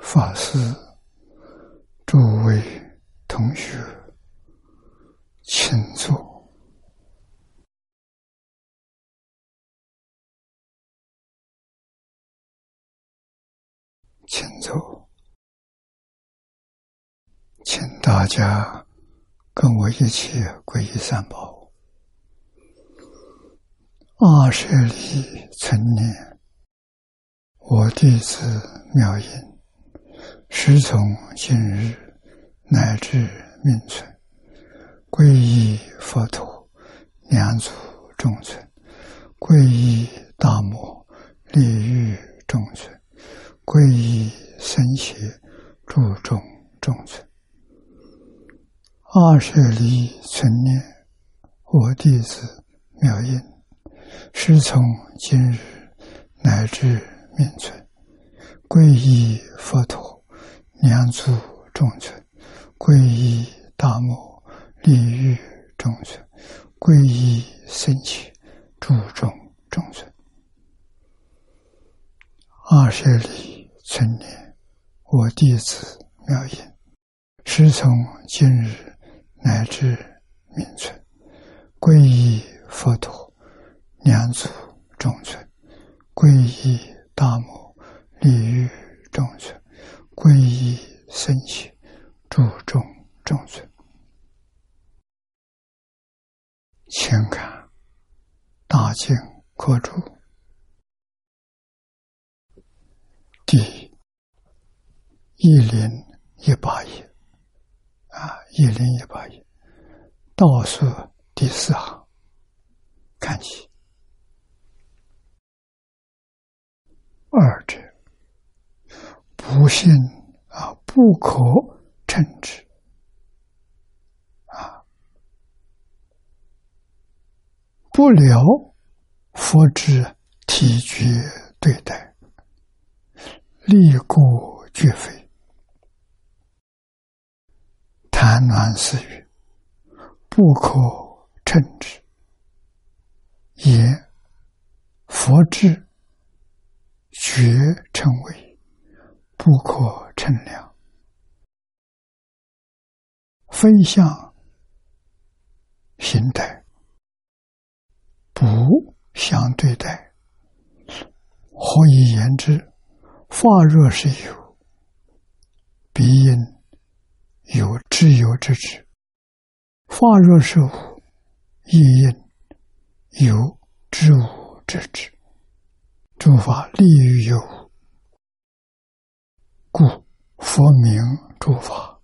法师、诸位同学，请坐，请坐，请大家跟我一起皈依三宝。二舍利成年。我弟子妙音，师从今日乃至命存，皈依佛陀，两足众存；皈依大摩，利欲众存；皈依僧伽，注众众存。二舍离存念，我弟子妙音，师从今日乃至。命存，皈依佛陀，两足众存；皈依大摩，利欲众存；皈依僧伽，诸众众存。二十里存念，我弟子妙音，师从今日乃至命存，皈依佛陀，两足众存；皈依。大摩利欲众存，皈依僧伽，注重众存。请看大经课注第一零一八页啊，一零一八页倒数第四行，看起。二者，不信啊，不可称之啊，不了佛之体觉对待，立故绝非，谈论私语，不可称之，也佛之。绝称为不可称量，分相形态不相对待。何以言之？法若是有，必应有自有之之；法若是无，亦应有知无之之。诸法利于有，故佛名诸法，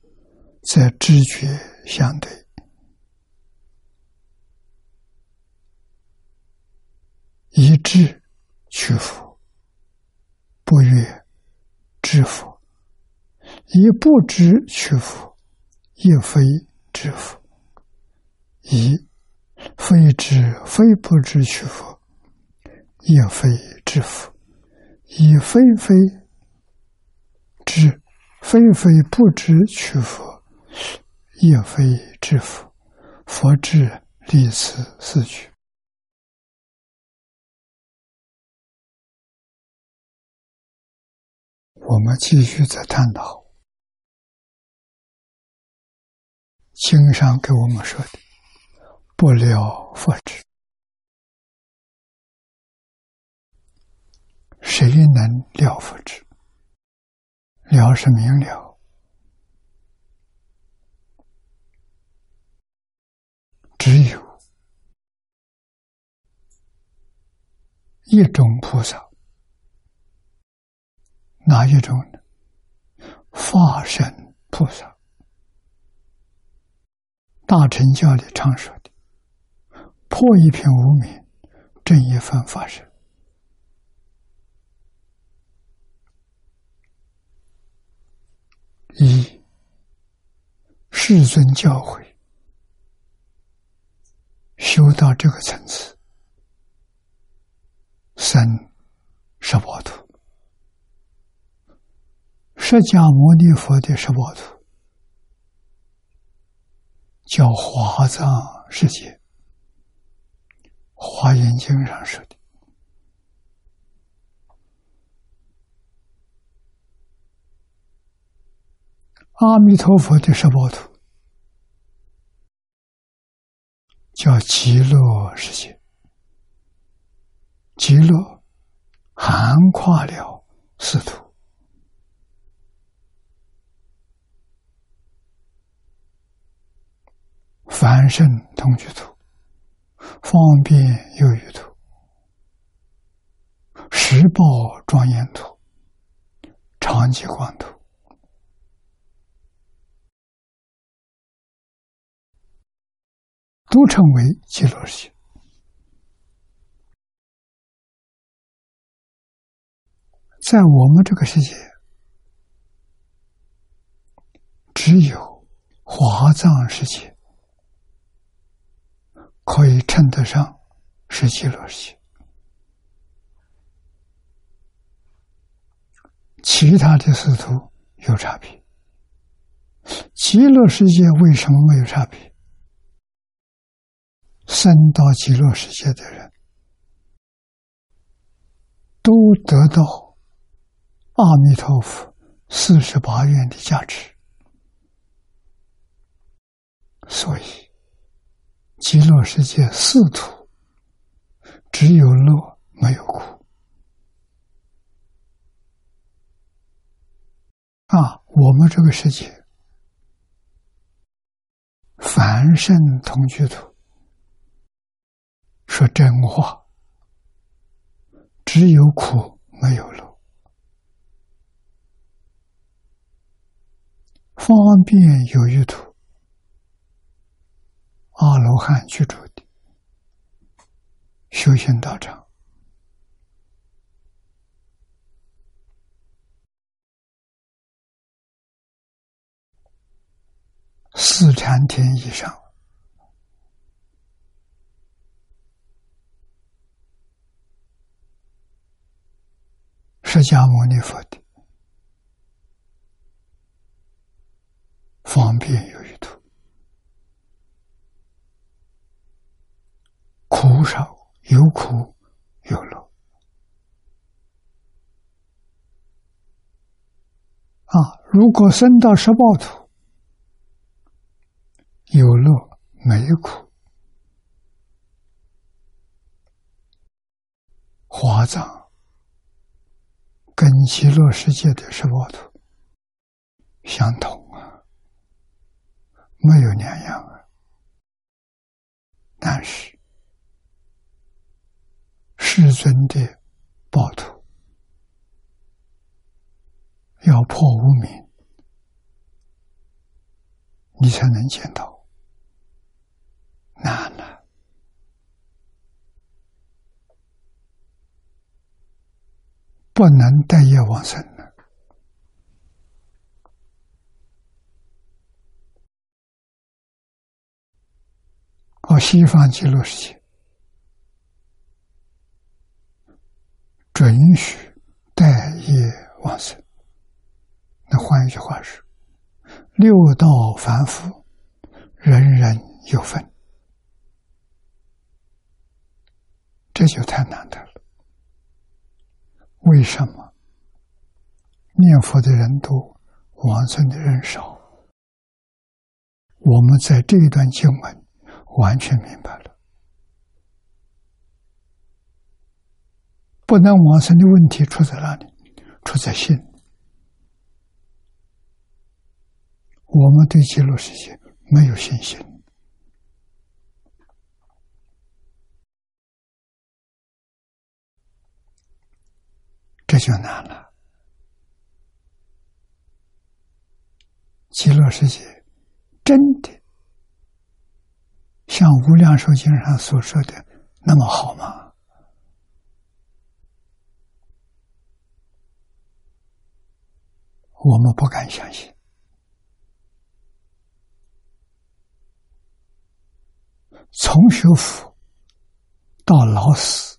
则知觉相对，以智取佛，不越知佛；以不知取佛，亦非知佛；以非知非不知取佛。也非知佛，以非非知，非非不知取佛，也非知佛。佛智立此四句。我们继续再探讨经上给我们说的“不了佛智”。谁能了佛之？了是明了，只有一种菩萨，哪一种呢？化身菩萨，大乘教里常说的，破一片无名，正一番法身。一世尊教诲，修到这个层次，生十八图，释迦牟尼佛的十八图，叫华藏世界，华严经上说的，阿弥陀佛的十报图，叫极乐世界，极乐涵跨了四土。凡圣同居土，方便有余土，十报庄严土，长吉光土，都称为极乐世界。在我们这个世界，只有华藏世界。可以称得上是极乐世界，其他的四图有差别。极乐世界为什么没有差别？升到极乐世界的人，都得到阿弥陀佛四十八愿的价值，所以。极乐世界四土，只有乐没有苦啊！我们这个世界，凡圣同居土，说真话，只有苦没有乐，方便有余土。阿罗汉居住的修行道场，四禅天以上，释迦牟尼佛的方便有余土。苦少有苦有乐啊！如果生到十报土，有乐没苦，华藏跟极乐世界的十报土相同啊，没有两样啊，但是。世尊的报土要破无明，你才能见到，难了，不能待业往生了。哦，西方极乐世界。准许待业往生。那换一句话说，六道凡夫，人人有份，这就太难得了。为什么念佛的人多，往生的人少？我们在这一段经文完全明白了。不能往生的问题出在哪里？出在心。我们对极乐世界没有信心，就难了。极乐世界真的像《无量寿经》上所说的那么好吗？我们不敢相信，从学佛到老死，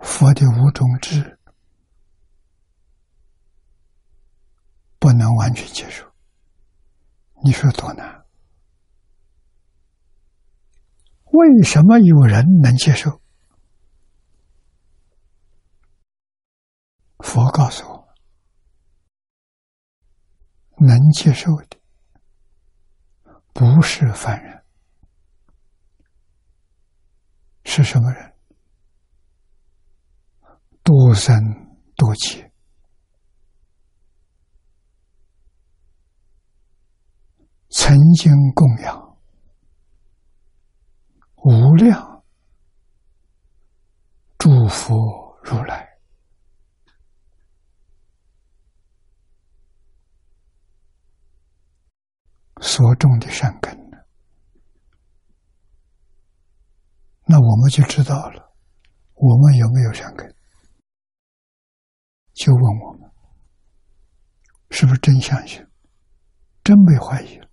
佛的五种智不能完全接受，你说多难？为什么有人能接受？佛告诉我能接受的，不是凡人，是什么人？多生多劫，曾经供养无量诸佛如来。所种的善根那我们就知道了，我们有没有善根？就问我们，是不是真相信？真没怀疑了？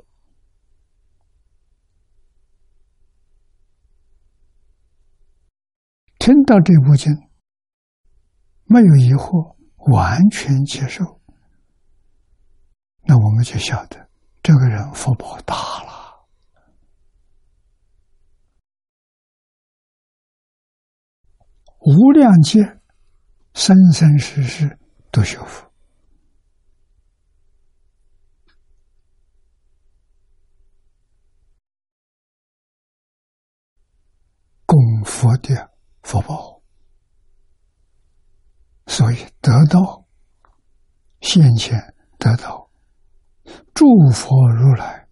听到这部经，没有疑惑，完全接受，那我们就晓得。这个人福报大了，无量劫，生生世世都修福，供佛的福报，所以得到现前得到。诸佛如来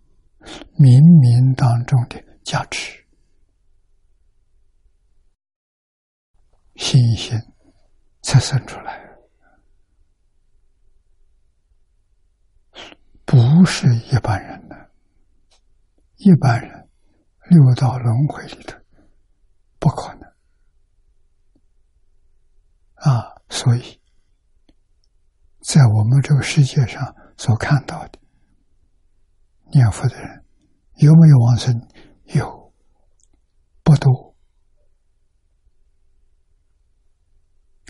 冥冥当中的加持，信心才生出来，不是一般人的。一般人六道轮回里头不可能啊！所以，在我们这个世界上所看到的。念佛的人有没有往生？有，不多。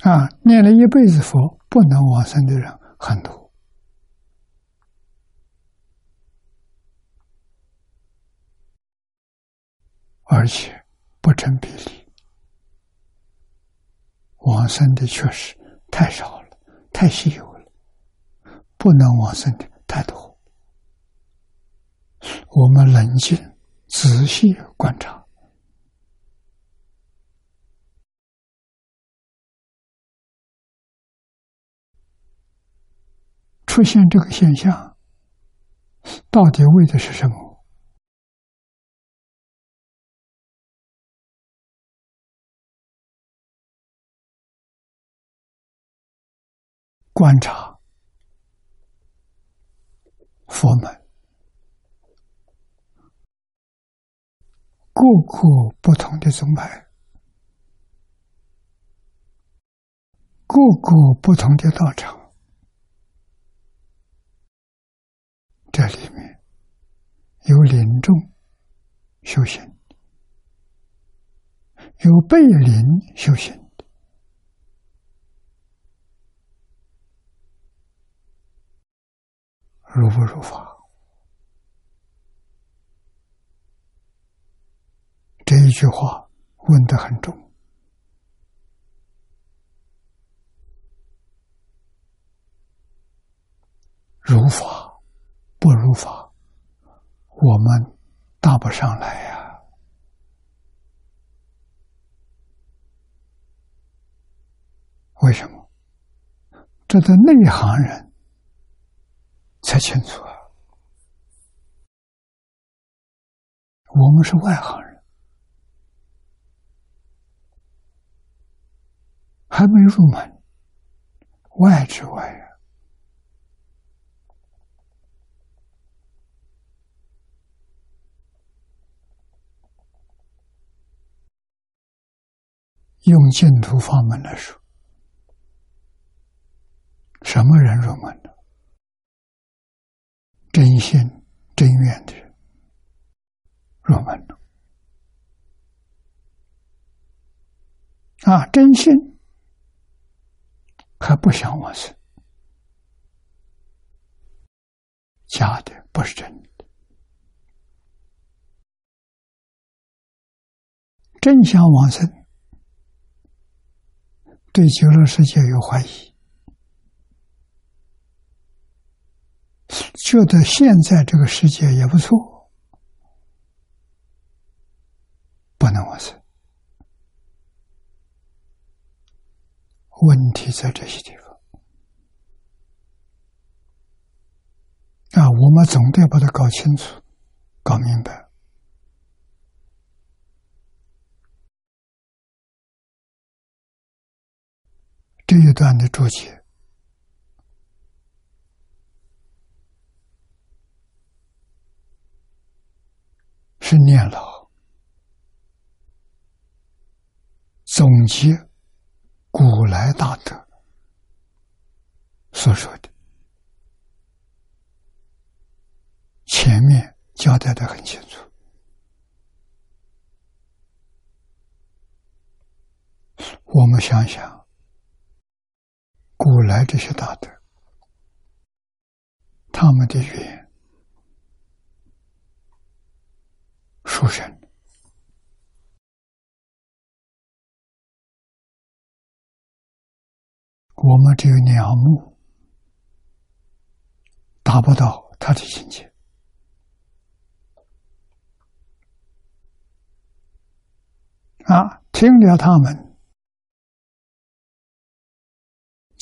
啊，念了一辈子佛不能往生的人很多，而且不成比例。往生的确实太少了，太稀有了，不能往生的太多。我们冷静、仔细观察，出现这个现象，到底为的是什么？观察佛门。各个不同的宗派，各个不同的道场，这里面有临终修行，有背临修行。如不如法？这一句话问的很重，如法。不如法，我们答不上来呀。为什么？这的内行人才清楚啊，我们是外行人。还没入门，外之外用净土法门来说，什么人入门的？真心真愿的人入门了啊！真心。还不想往生，假的不是真的。真想往生，对极乐世界有怀疑，觉得现在这个世界也不错，不能往生。问题在这些地方啊，我们总得把它搞清楚、搞明白。段的注解是念老。总结古来大德。所说的，前面交代的很清楚，我们想想。古来这些大德，他们的语言殊胜，我们只有鸟目，达不到他的境界啊！听了他们。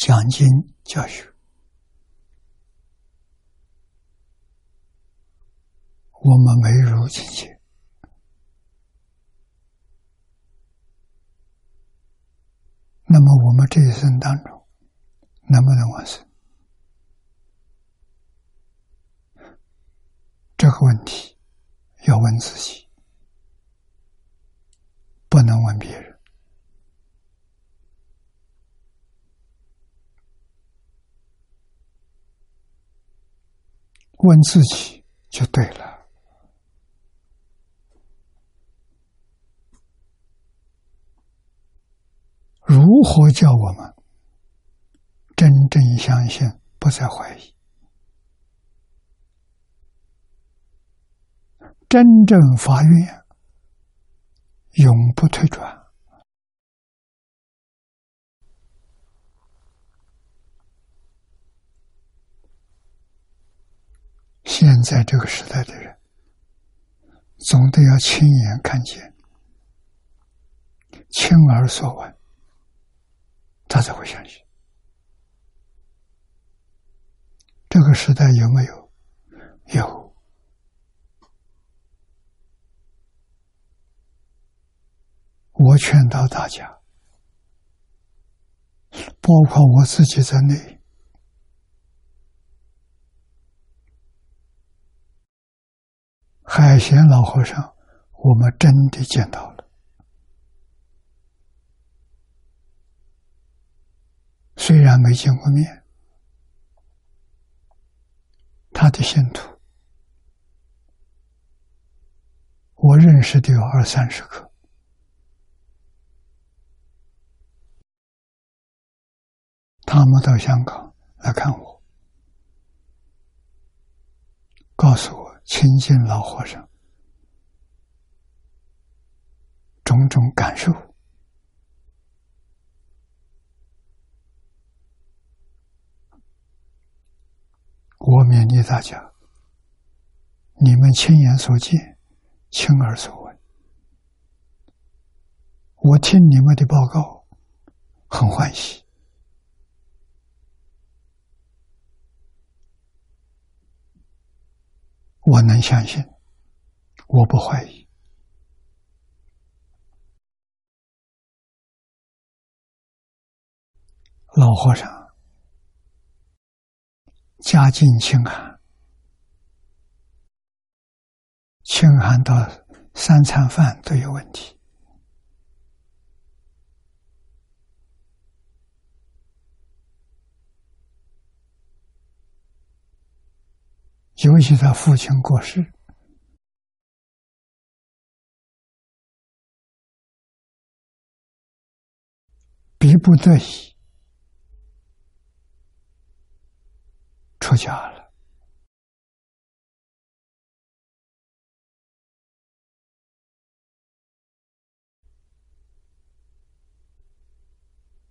讲经教学，我们没入境界，那么我们这一生当中能不能完成这个问题？要问自己，不能问别人。问自己就对了。如何叫我们真正相信，不再怀疑，真正发愿，永不退转？现在这个时代的人，总得要亲眼看见、亲耳所闻，他才会相信。这个时代有没有？有。我劝导大家，包括我自己在内。海贤老和尚，我们真的见到了。虽然没见过面，他的信徒，我认识的有二三十个，他们到香港来看我，告诉我。亲近老和尚，种种感受，我勉励大家：你们亲眼所见，亲耳所闻，我听你们的报告，很欢喜。我能相信，我不怀疑。老和尚家境清寒，清寒到三餐饭都有问题。尤其他父亲过世，逼不得已出家了。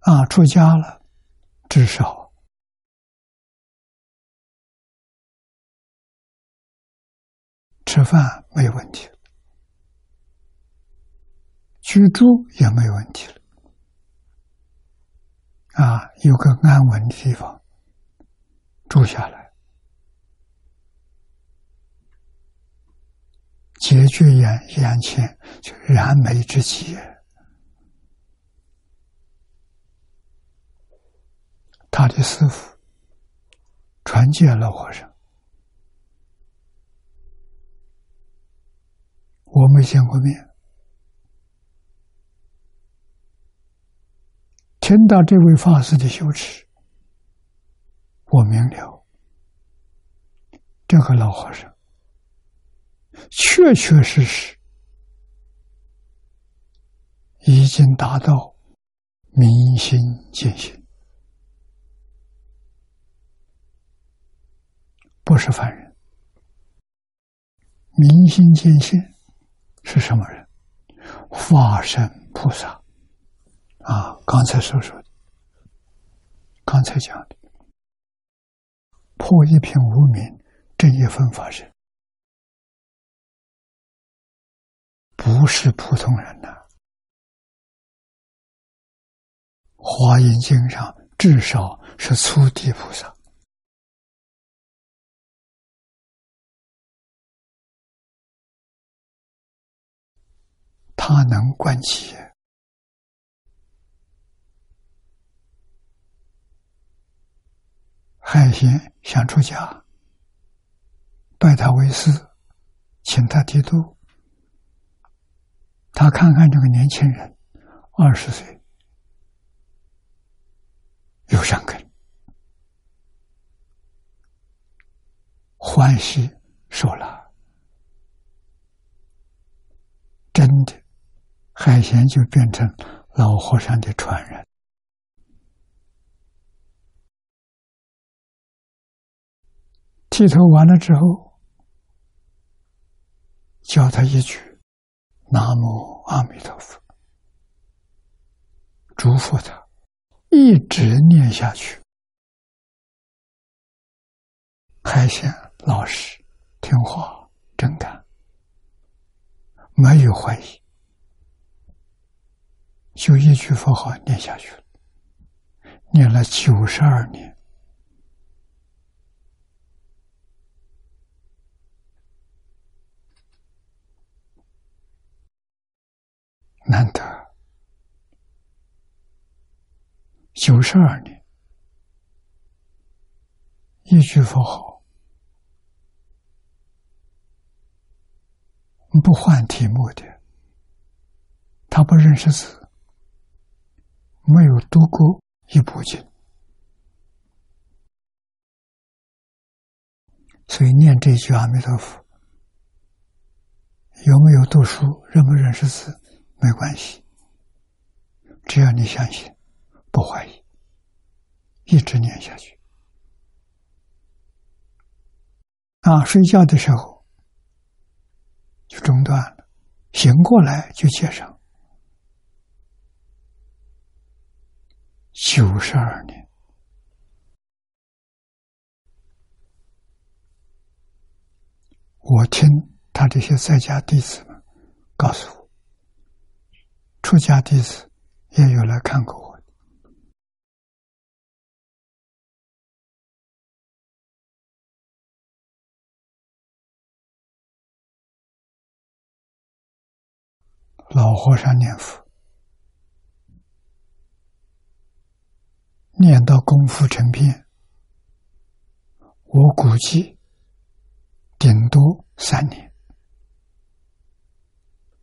啊，出家了，至少。吃饭没有问题了，居住也没有问题了，啊，有个安稳的地方住下来，解决眼眼前就燃眉之急。他的师傅传戒老和尚，我没见过面。听到这位法师的修持，我明了，这个老和尚确确实实已经达到明心见性。不是凡人，明心见性是什么人？化身菩萨啊！刚才所说，刚才讲的，破一品无名，正一分法身，不是普通人呐！华严经上至少是初地菩萨。他能观其海贤想出家，拜他为师，请他剃度。他看看这个年轻人，二十岁，有善根，欢喜受了，真的。海贤就变成老和尚的传人，剃头完了之后，教他一句“南无阿弥陀佛”，嘱咐他一直念下去。海贤老实、听话、真干，没有怀疑。就一句佛号念下去了，念了九十二年，难得。九十二年，一句佛号。不换题目的，他不认识字。没有读过一部经，所以念这句阿弥陀佛，有没有读书、认不认识字没关系，只要你相信，不怀疑，一直念下去。啊，睡觉的时候就中断了，醒过来就接上。九十二年，我听他这些在家弟子们告诉我，出家弟子也有来看过我。老和尚念佛。念到功夫成片，我估计顶多三年，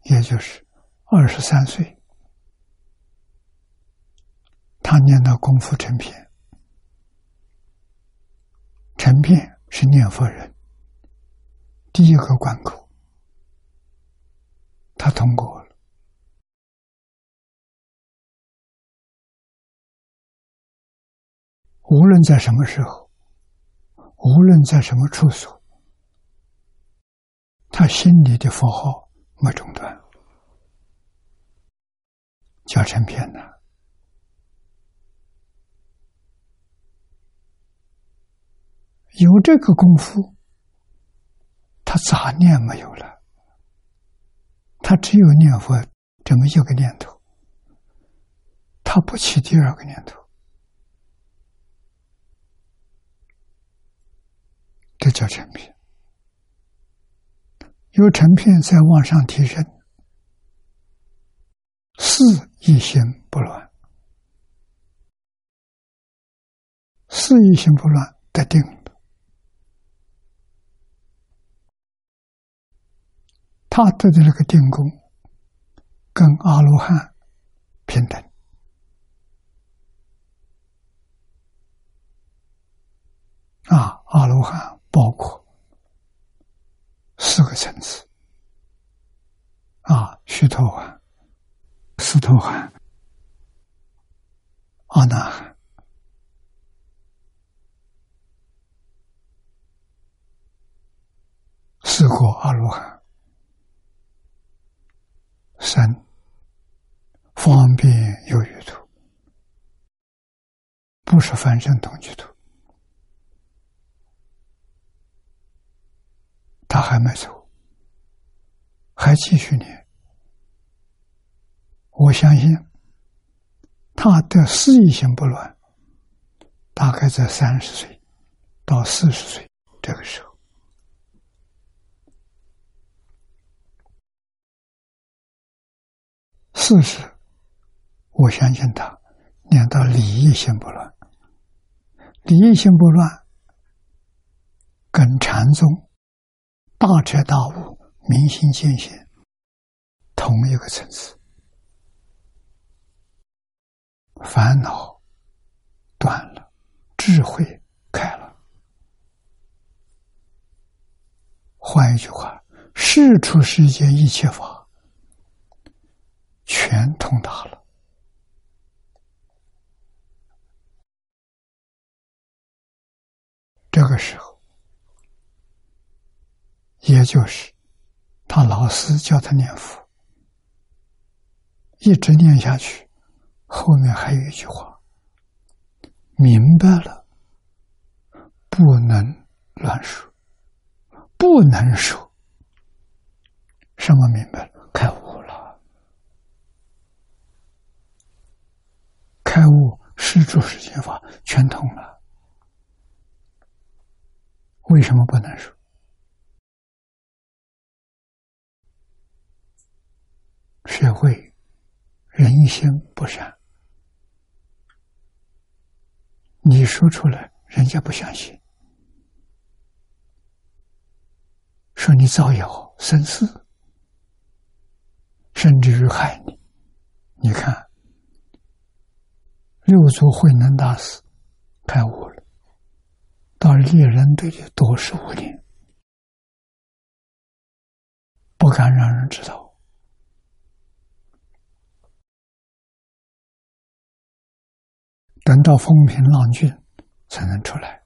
也就是二十三岁，他念到功夫成片，成片是念佛人。第一个关口，他通过了。无论在什么时候，无论在什么处所，他心里的佛号没中断，叫成片呢。有这个功夫，他杂念没有了，他只有念佛这么一个念头，他不起第二个念头，这叫成片。有成片在往上提升，四一心不乱，四一心不乱得定。他得的这个定功，跟阿罗汉平等啊！阿罗汉包括四个层次啊：须陀洹、斯陀含、阿那含、四果阿罗汉。三方便有余土，不是凡圣同居土，他还没走，还继续念。我相信他的思意性不乱，大概在三十岁到四十岁这个时候。四十，我相信他念到礼义心不乱，礼义心不乱，跟禅宗大彻大悟、明心见性同一个层次，烦恼断了，智慧开了。换一句话，事出世间一切法。全通达了，这个时候，也就是他老师教他念佛，一直念下去，后面还有一句话：明白了，不能乱说，不能说，什么明白了？开悟了。开悟是诸世间法全通了，为什么不能说？学会人心不善，你说出来，人家不相信，说你造谣生事，甚至于害你。你看。六祖慧能大师开悟了，到猎人队里多十五年，不敢让人知道。等到风平浪静，才能出来。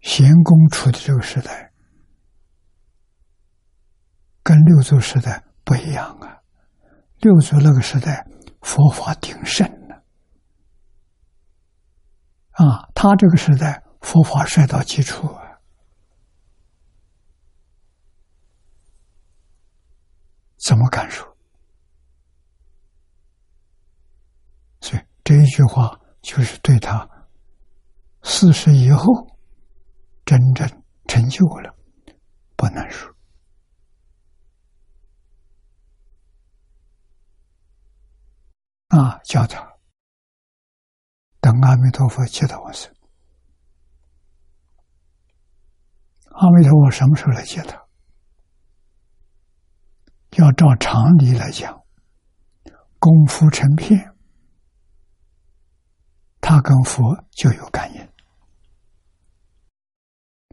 贤公处的这个时代，跟六祖时代不一样啊。六祖那个时代，佛法鼎盛呢，啊，他这个时代佛法衰到基础啊，怎么感受？所以这一句话就是对他四十以后真正成就了，不能说。啊，叫他等阿弥陀佛接到我生。阿弥陀佛什么时候来接他？要照常理来讲，功夫成片，他跟佛就有感应，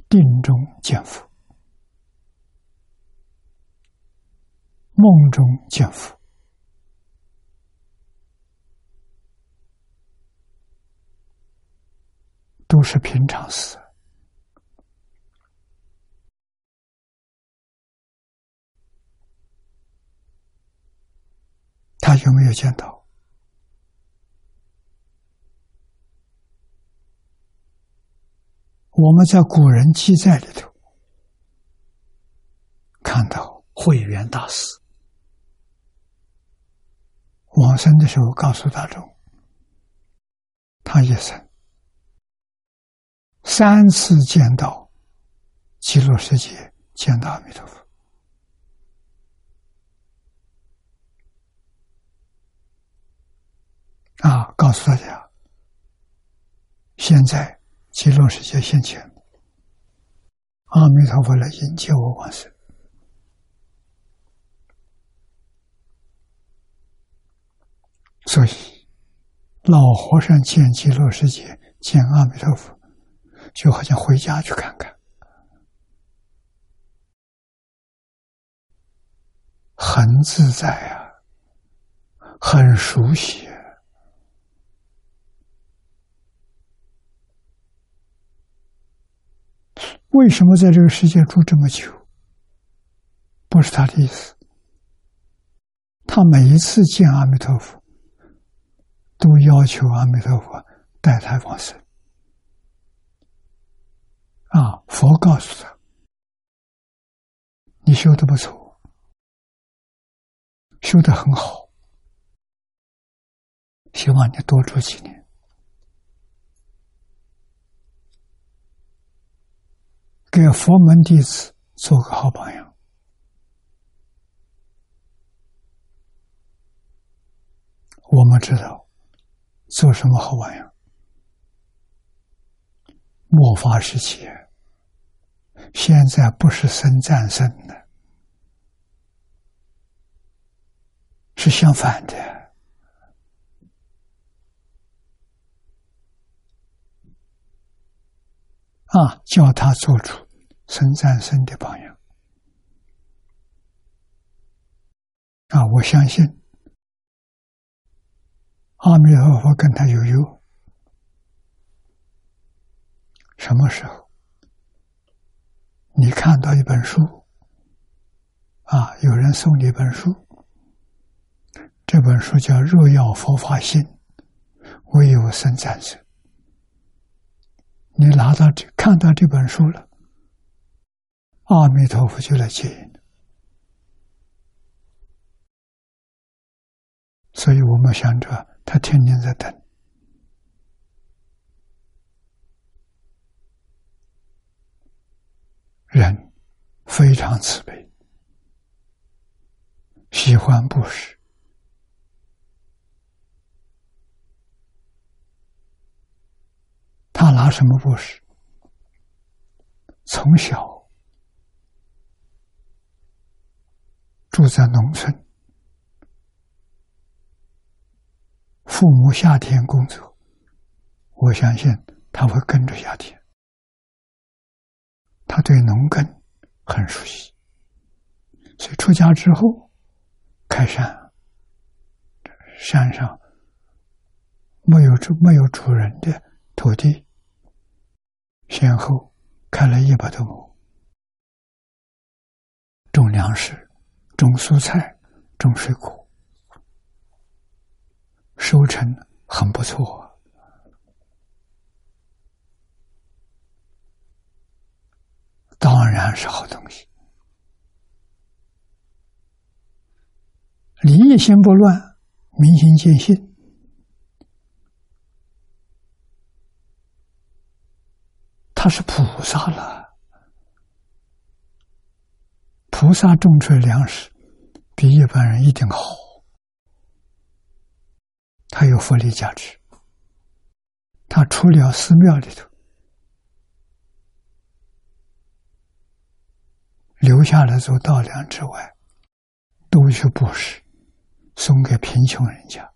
定中见佛，梦中见佛。都是平常事，他有没有见到？我们在古人记载里头看到慧远大师往生的时候，告诉大众，他一生三次见到极乐世界，见到阿弥陀佛啊！告诉大家，现在。极乐世界现前，阿弥陀佛来迎接我往生。所以，老和尚见极乐世界，见阿弥陀佛，就好像回家去看看，很自在啊，很熟悉。为什么在这个世界住这么久？不是他的意思。他每一次见阿弥陀佛，都要求阿弥陀佛带他往生。啊，佛告诉他：“你修的不错，修的很好，希望你多住几年。”给佛门弟子做个好榜样。我们知道做什么好榜样？末法时期，现在不是生战胜的，是相反的啊！叫他做出。生战胜的榜样啊！我相信阿弥陀佛跟他有缘。什么时候你看到一本书啊？有人送你一本书，这本书叫《若要佛法心，唯有生战胜》。你拿到这看到这本书了。阿弥陀佛就来接引，所以我们想着他天天在等。人非常慈悲，喜欢布施，他拿什么布施？从小。住在农村，父母夏天工作，我相信他会跟着夏天。他对农耕很熟悉，所以出家之后开山，山上没有主没有主人的土地，先后开了一百多亩，种粮食。种蔬菜，种水果，收成很不错，当然是好东西。礼义心不乱，民心见性，他是菩萨了。菩萨种出来粮食，比一般人一定好。它有福利价值。他除了寺庙里头留下来做稻粮之外，都去布施，送给贫穷人家。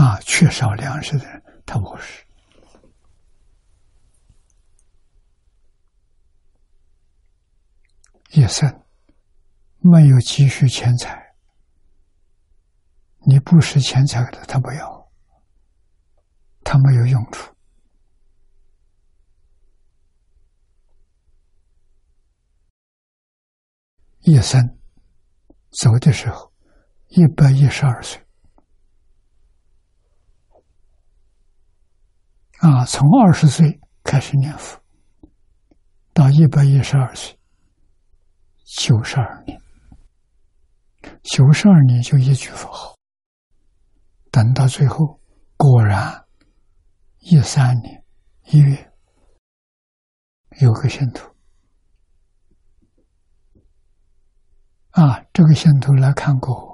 啊，缺少粮食的人，他不是。一生没有积蓄钱财，你不识钱财的，他不要，他没有用处。一生走的时候，一百一十二岁，啊，从二十岁开始念佛，到一百一十二岁，九十二年，九十二年就一句佛号。等到最后，果然一三年一月，有个信徒啊，这个信徒来看过。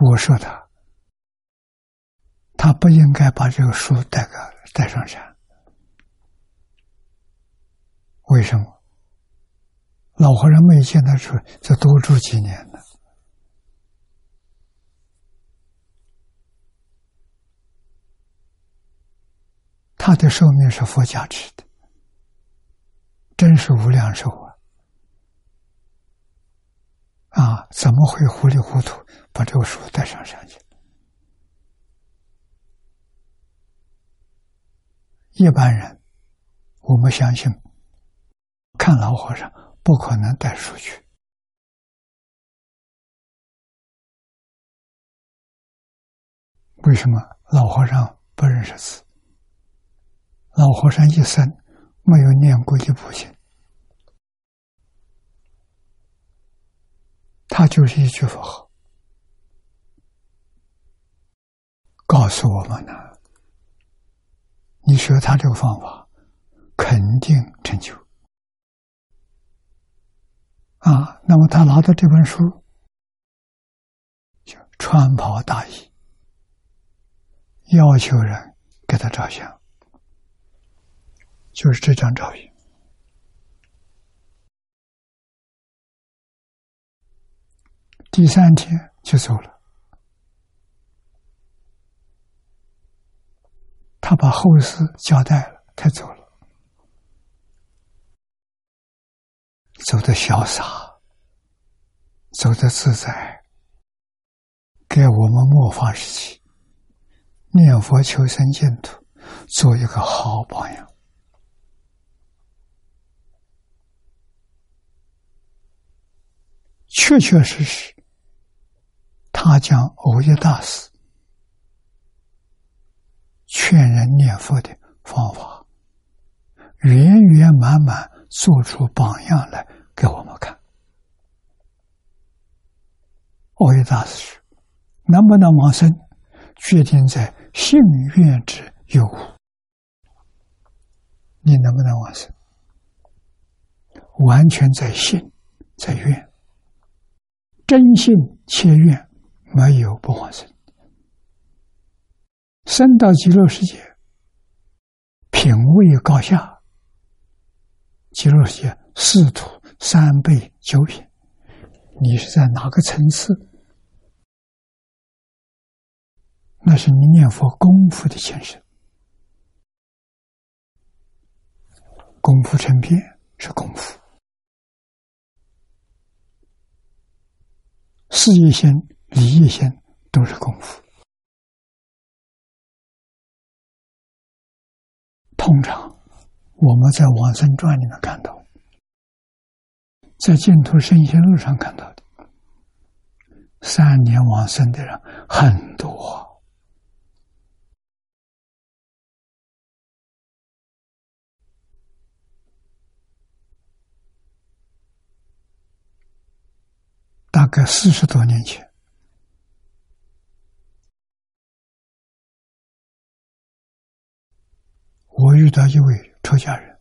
我说他，他不应该把这个书带个带上山。为什么？老和尚没见他出，就多住几年呢。他的寿命是佛加持的，真是无量寿啊！啊，怎么会糊里糊涂？把这个书带上山去。一般人，我们相信，看老和尚不可能带书去。为什么？老和尚不认识字。老和尚一生没有念过一部经，他就是一句佛号。告诉我们呢，你学他这个方法，肯定成就啊。那么他拿到这本书，就穿袍大衣，要求人给他照相，就是这张照片。第三天就走了。他把后事交代了，他走了，走的潇洒，走的自在，给我们末法时期念佛求生净土做一个好榜样。确确实实，他将欧耶大师。劝人念佛的方法，圆圆满满做出榜样来给我们看。奥义大师：“能不能往生，决定在信愿之有无。你能不能往生，完全在信，在愿，真信切愿，没有不往生。”升到极乐世界，品位高下。极乐世界四土三辈九品，你是在哪个层次？那是你念佛功夫的前身。功夫成片是功夫，事业心、理业心都是功夫。通常我们在《往生传》里面看到，在净土圣贤录上看到的三年往生的人很多，大概四十多年前。我遇到一位出家人，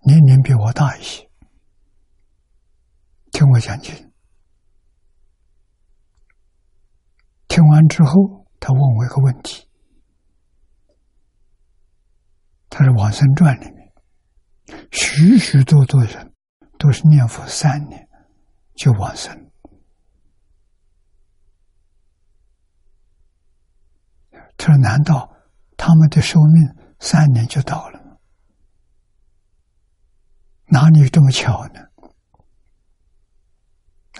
年龄比我大一些，听我讲经。听完之后，他问我一个问题：“他说《往生传》里面，许许多多人都是念佛三年就往生。”他说：“难道他们的寿命三年就到了吗？哪里有这么巧呢？”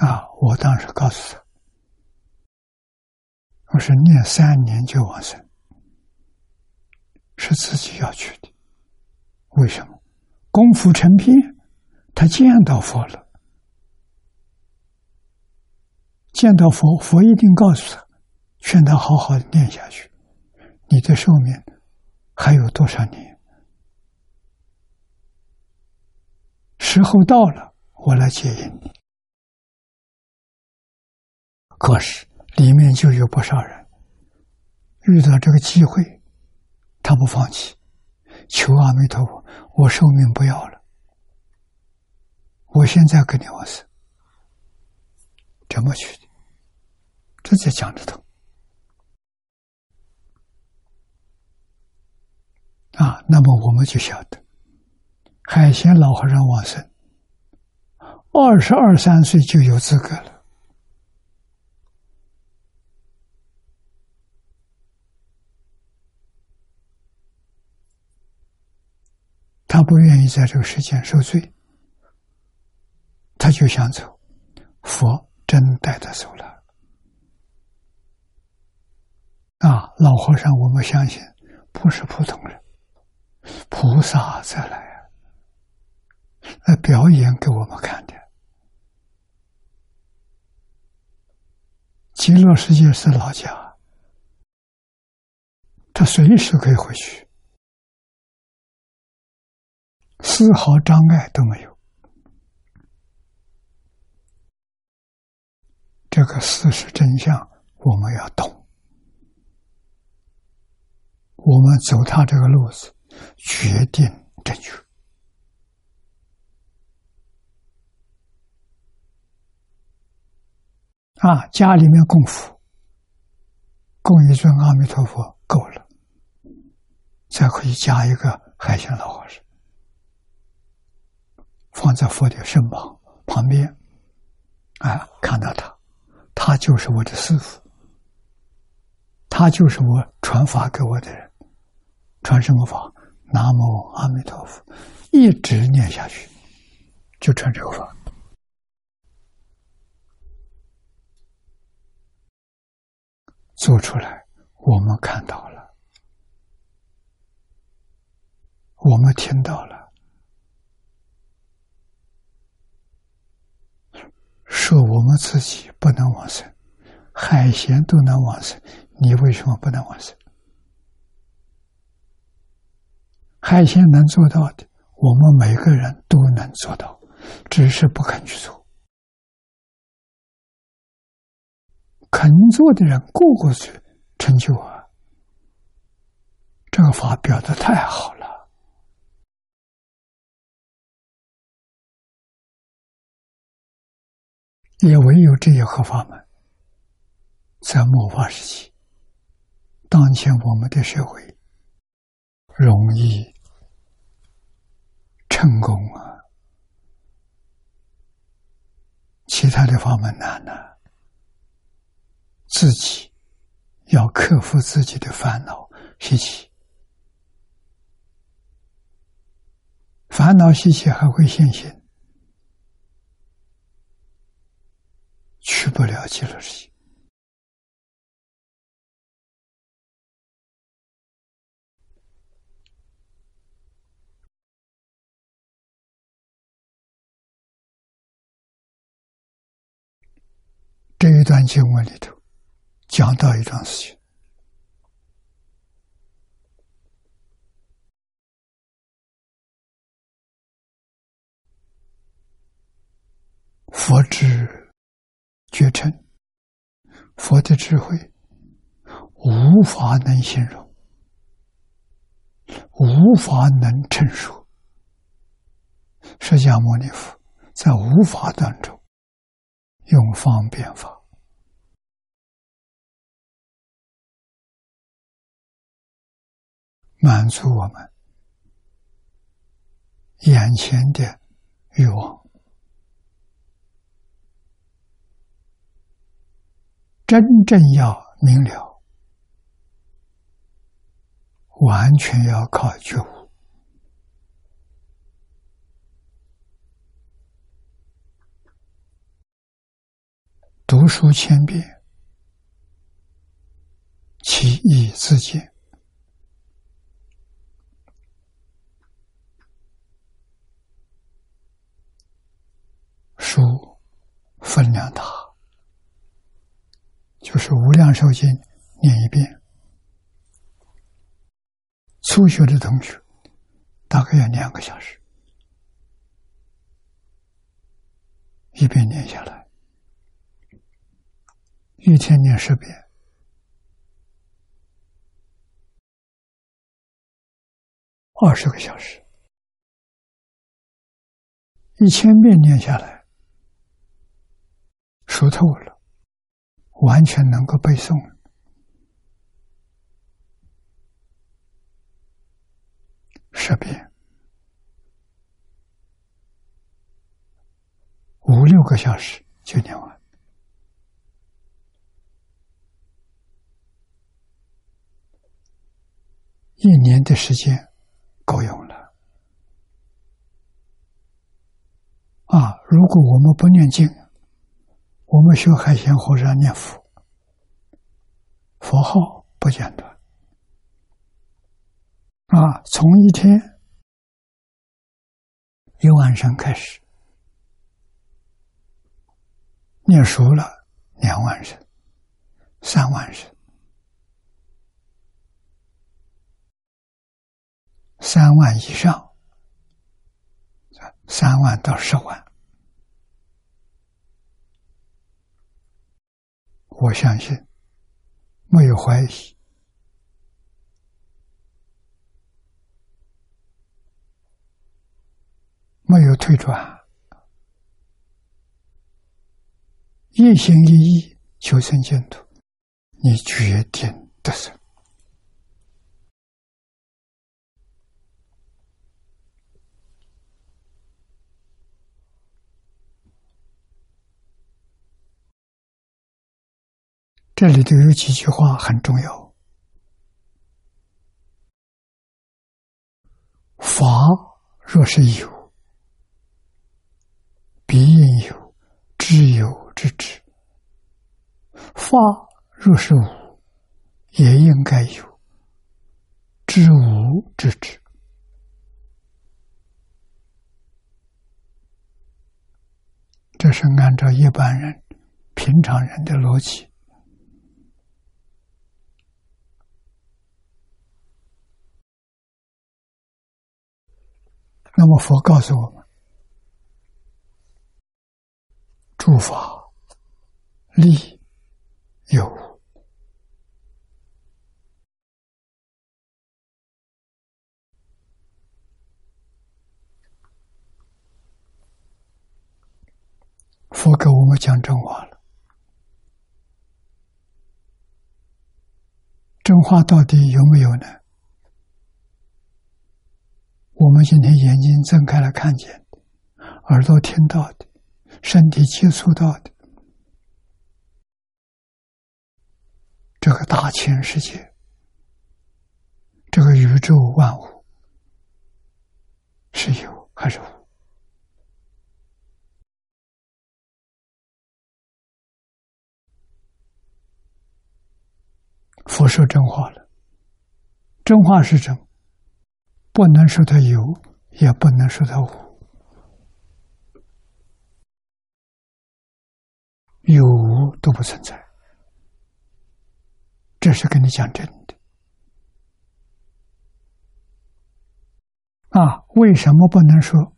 啊！我当时告诉他：“我说念三年就往生，是自己要去的。为什么功夫成片，他见到佛了？见到佛，佛一定告诉他，劝他好好念下去。”你的寿命还有多少年？时候到了，我来接引你。可是里面就有不少人遇到这个机会，他不放弃，求阿弥陀佛，我寿命不要了，我现在跟你往生，怎么去？这才讲得通啊！那么我们就晓得，海贤老和尚往生，二十二三岁就有资格了。他不愿意在这个世间受罪，他就想走，佛真带他走了。啊，老和尚，我们相信不是普通人，菩萨再来来表演给我们看的。极乐世界是老家，他随时可以回去。丝毫障碍都没有，这个事实真相我们要懂。我们走他这个路子，决定正确。啊，家里面供佛，供一尊阿弥陀佛够了，再可以加一个海鲜老和尚。放在佛的身旁旁边，啊，看到他，他就是我的师傅，他就是我传法给我的人，传什么法？南无阿弥陀佛，一直念下去，就传这个法，做出来，我们看到了，我们听到了。说我们自己不能往生，海鲜都能往生，你为什么不能往生？海鲜能做到的，我们每个人都能做到，只是不肯去做。肯做的人，个个去成就啊！这个法表的太好了。也唯有这一合法门，在末法时期，当前我们的社会容易成功啊，其他的法门难呢。自己要克服自己的烦恼习气，烦恼习气还会现行。去不了极乐世界。这一段经文里头讲到一段事情：佛之。绝尘，佛的智慧无法能形容，无法能陈述。释迦牟尼佛在无法当中用方便法满足我们眼前的欲望。真正要明了，完全要靠觉悟。读书千遍，其义自见。书分量大。就是《无量寿经》念一遍。初学的同学大概要两个小时，一遍念下来，一天念十遍，二十个小时，一千遍念下来。熟透了，完全能够背诵十遍，五六个小时就念完，一年的时间够用了。啊，如果我们不念经，我们学海鲜和尚念佛，佛号不间断啊！从一天一晚上开始念熟了，两万人、三万人、三万以上，三万到十万。我相信，没有怀疑，没有退转，一心一意求生净土，你决定得胜。这里头有几句话很重要：法若是有，必应有知有之知；法若是无，也应该有知无之知。这是按照一般人、平常人的逻辑。那么佛告诉我们：诸法利有，佛给我们讲真话了。真话到底有没有呢？我们今天眼睛睁开了，看见的；耳朵听到的；身体接触到的，这个大千世界，这个宇宙万物，是有还是无？佛说真话了，真话是真。不能说它有，也不能说它无，有无都不存在。这是跟你讲真的。啊，为什么不能说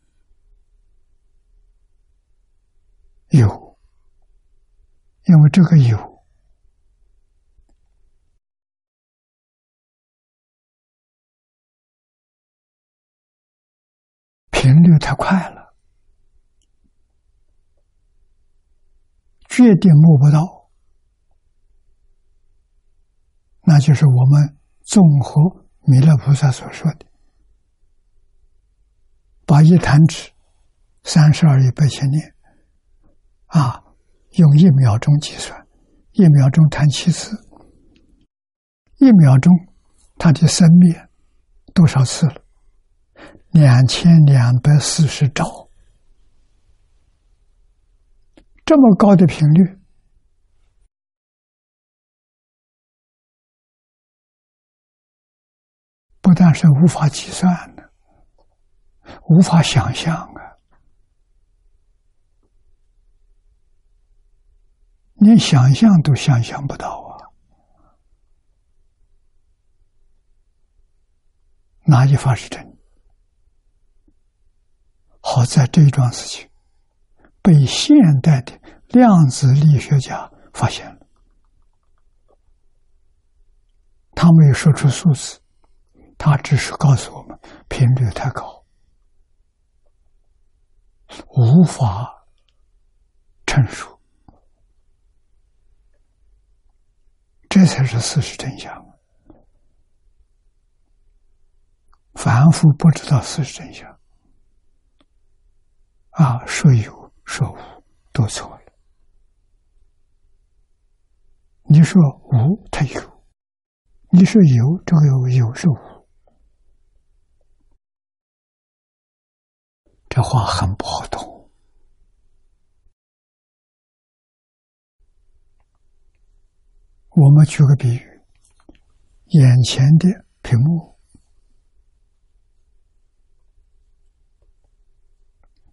有？因为这个有。频率太快了，决定摸不到，那就是我们综合弥勒菩萨所说的：“把一弹指三十二亿八千年，啊，用一秒钟计算，一秒钟弹七次，一秒钟它的生灭多少次了？”两千两百四十兆，这么高的频率，不但是无法计算的，无法想象啊！连想象都想象不到啊！哪一法是真？好在这一桩事情被现代的量子力学家发现了，他没有说出数字，他只是告诉我们频率太高，无法陈述。这才是事实真相。凡夫不知道事实真相，啊，说有说无都错了。你说无，它有；你说有，这个有是无。这话很不好懂。我们举个比喻，眼前的屏幕，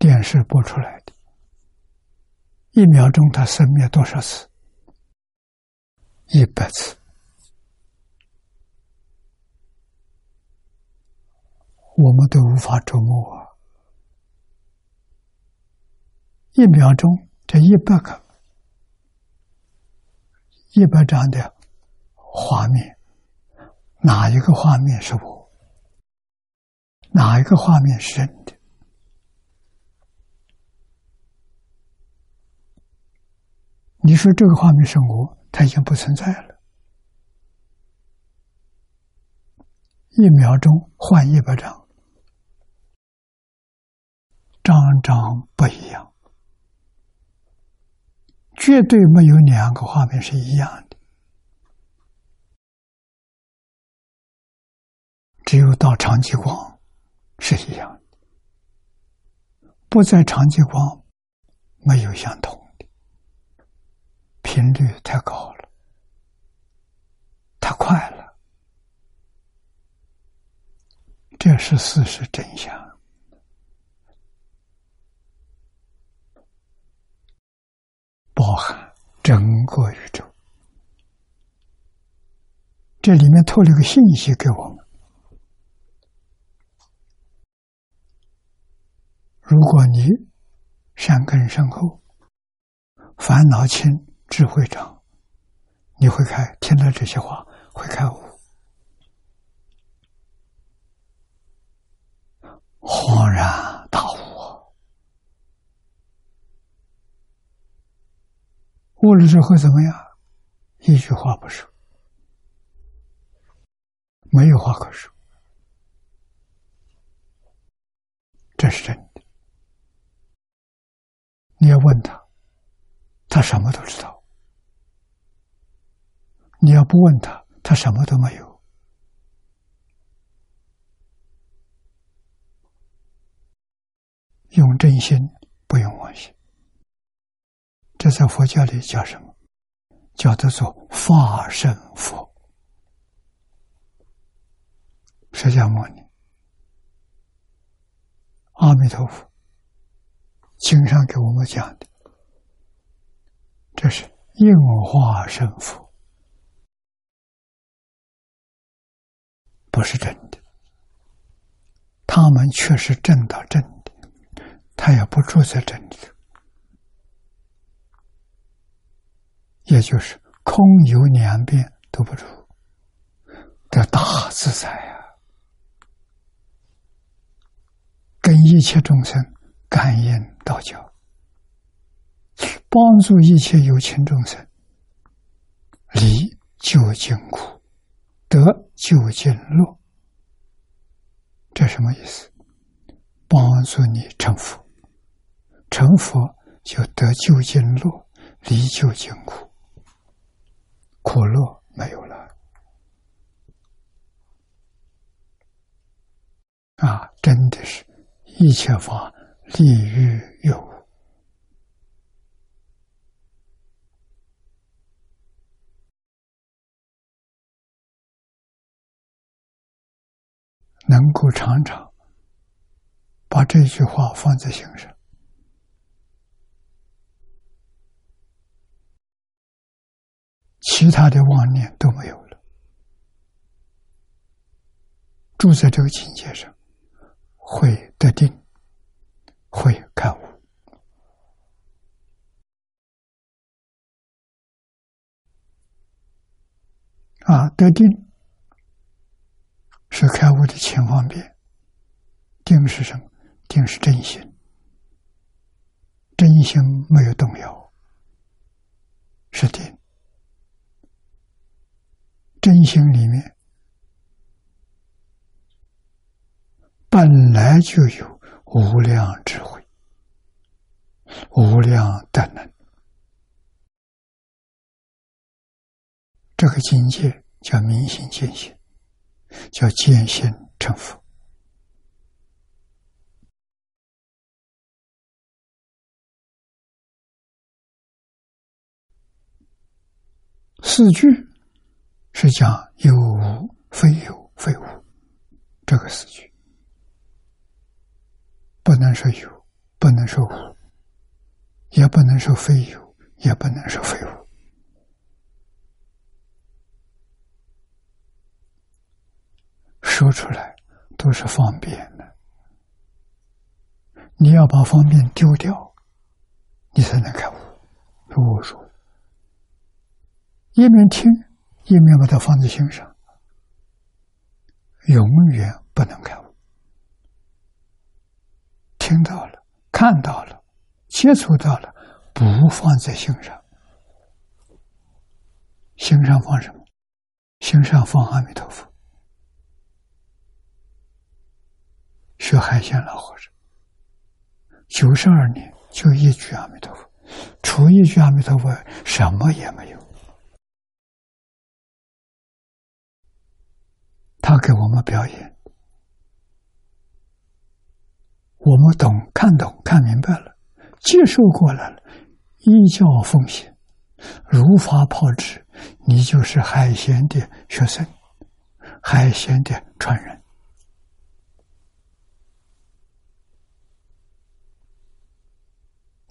电视播出来的，一秒钟它生灭多少次？一百次，我们都无法琢磨啊！一秒钟这一百个。一百张的画面，哪一个画面是我？哪一个画面是真的？你说这个画面是我，它已经不存在了。一秒钟换一百张，张张不一样。绝对没有两个画面是一样的，只有到长激光是一样的，不在长激光没有相同，频率太高了，太快了，这是事实真相。包含整个宇宙，这里面透了个信息给我们：如果你善根深厚，烦恼轻，智慧长，你会开听到这些话，会开悟，恍然大悟。悟了之后怎么样？一句话不说，没有话可说，这是真的。你要问他，他什么都知道；你要不问他，他什么都没有。用真心，不用妄心。这在佛教里叫什么？叫做做法身佛。释迦牟尼、阿弥陀佛，经上给我们讲的，这是应化身佛，不是真的。他们确实正到真的，他也不住在这里头。也就是空有两边都不住，的大自在啊！跟一切众生感应道交，帮助一切有情众生离究竟苦，得究竟乐。这什么意思？帮助你成佛，成佛就得究竟乐，离究竟苦。苦乐没有了啊！真的是一切法利于有，能够常常把这句话放在心上。其他的妄念都没有了，住在这个境界上，会得定，会开悟。啊，得定是开悟的前方便。定是什么？定是真心，真心没有动摇，是定。真心里面本来就有无量智慧、无量德能，这个境界叫明心见性，叫见性成佛。四句是讲有无非有非无，这个四句不能说有，不能说无，也不能说非有，也不能说非无。说出来都是方便的，你要把方便丢掉，你才能开悟。我说。一面听，一面把它放在心上，永远不能开悟。听到了，看到了，接触到了，不放在心上，心上放什么？心上放阿弥陀佛。学海鲜老和尚，九十二年就一句阿弥陀佛，除一句阿弥陀佛，什么也没有。他给我们表演，我们懂、看懂、看明白了，接受过来了，依教奉行，如法炮制，你就是海鲜的学生，海鲜的传人。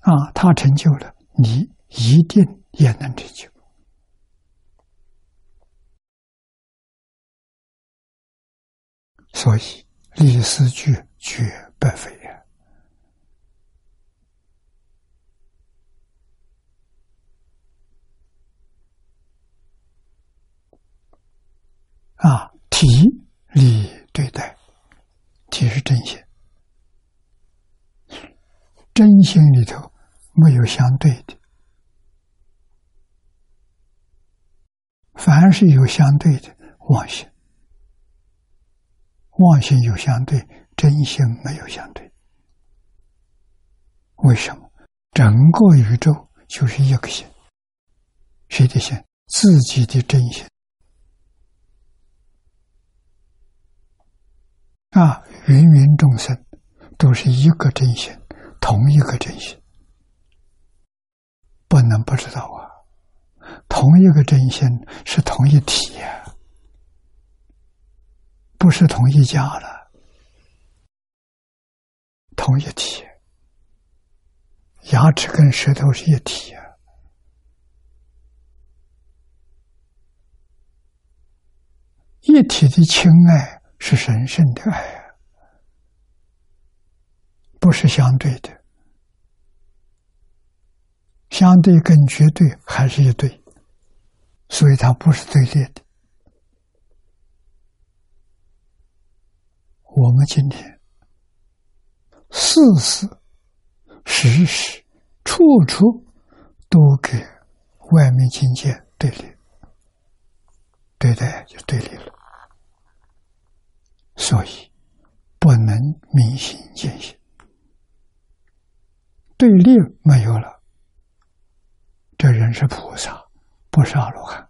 啊，他成就了，你一定也能成就。所以，历史剧绝不非也。啊，体理对待，体是真心，真心里头没有相对的，凡是有相对的妄心。妄心有相对，真心没有相对。为什么？整个宇宙就是一个心，谁的心？自己的真心。啊，芸芸众生都是一个真心，同一个真心，不能不知道啊。同一个真心是同一体呀。不是同一家了，同一体，牙齿跟舌头是一体啊！一体的亲爱是神圣的爱，不是相对的，相对跟绝对还是一对，所以它不是对立的。我们今天事事时时处处都给外面境界对立，对待就对立了，所以不能明心见性，对立没有了，这人是菩萨，不是阿罗汉。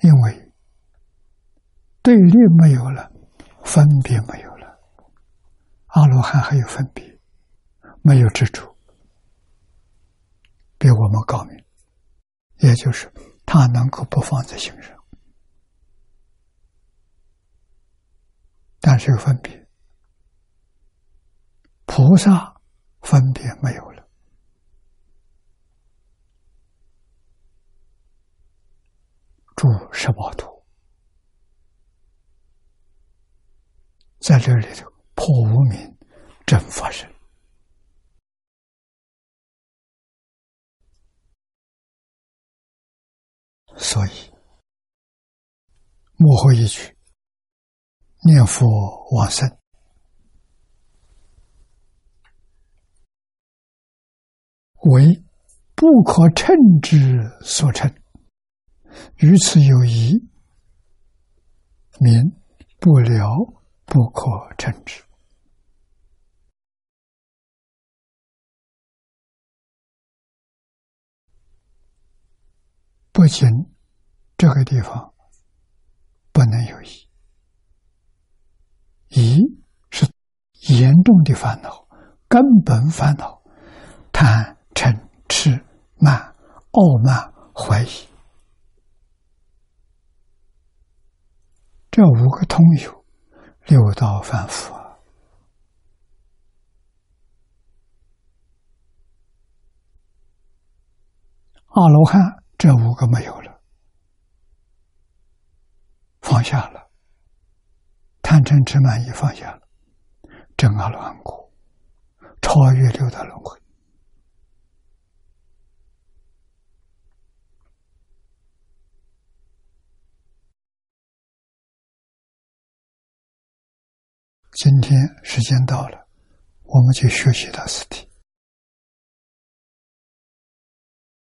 因为对立没有了，分别没有了，阿罗汉还有分别，没有执着，比我们高明。也就是他能够不放在心上，但是有分别。菩萨分别没有了。住十八图，在这里头破无明，真发生。所以，幕后一句念佛往生，为不可称之所称。于此有疑，名不了不可称之。不仅这个地方不能有疑，疑是严重的烦恼，根本烦恼，贪嗔痴慢傲慢怀疑。这五个通有，六道反复啊！阿罗汉这五个没有了，放下了，贪嗔痴慢也放下了，正阿罗汉果，超越六道轮回。今天时间到了，我们就学习到此地。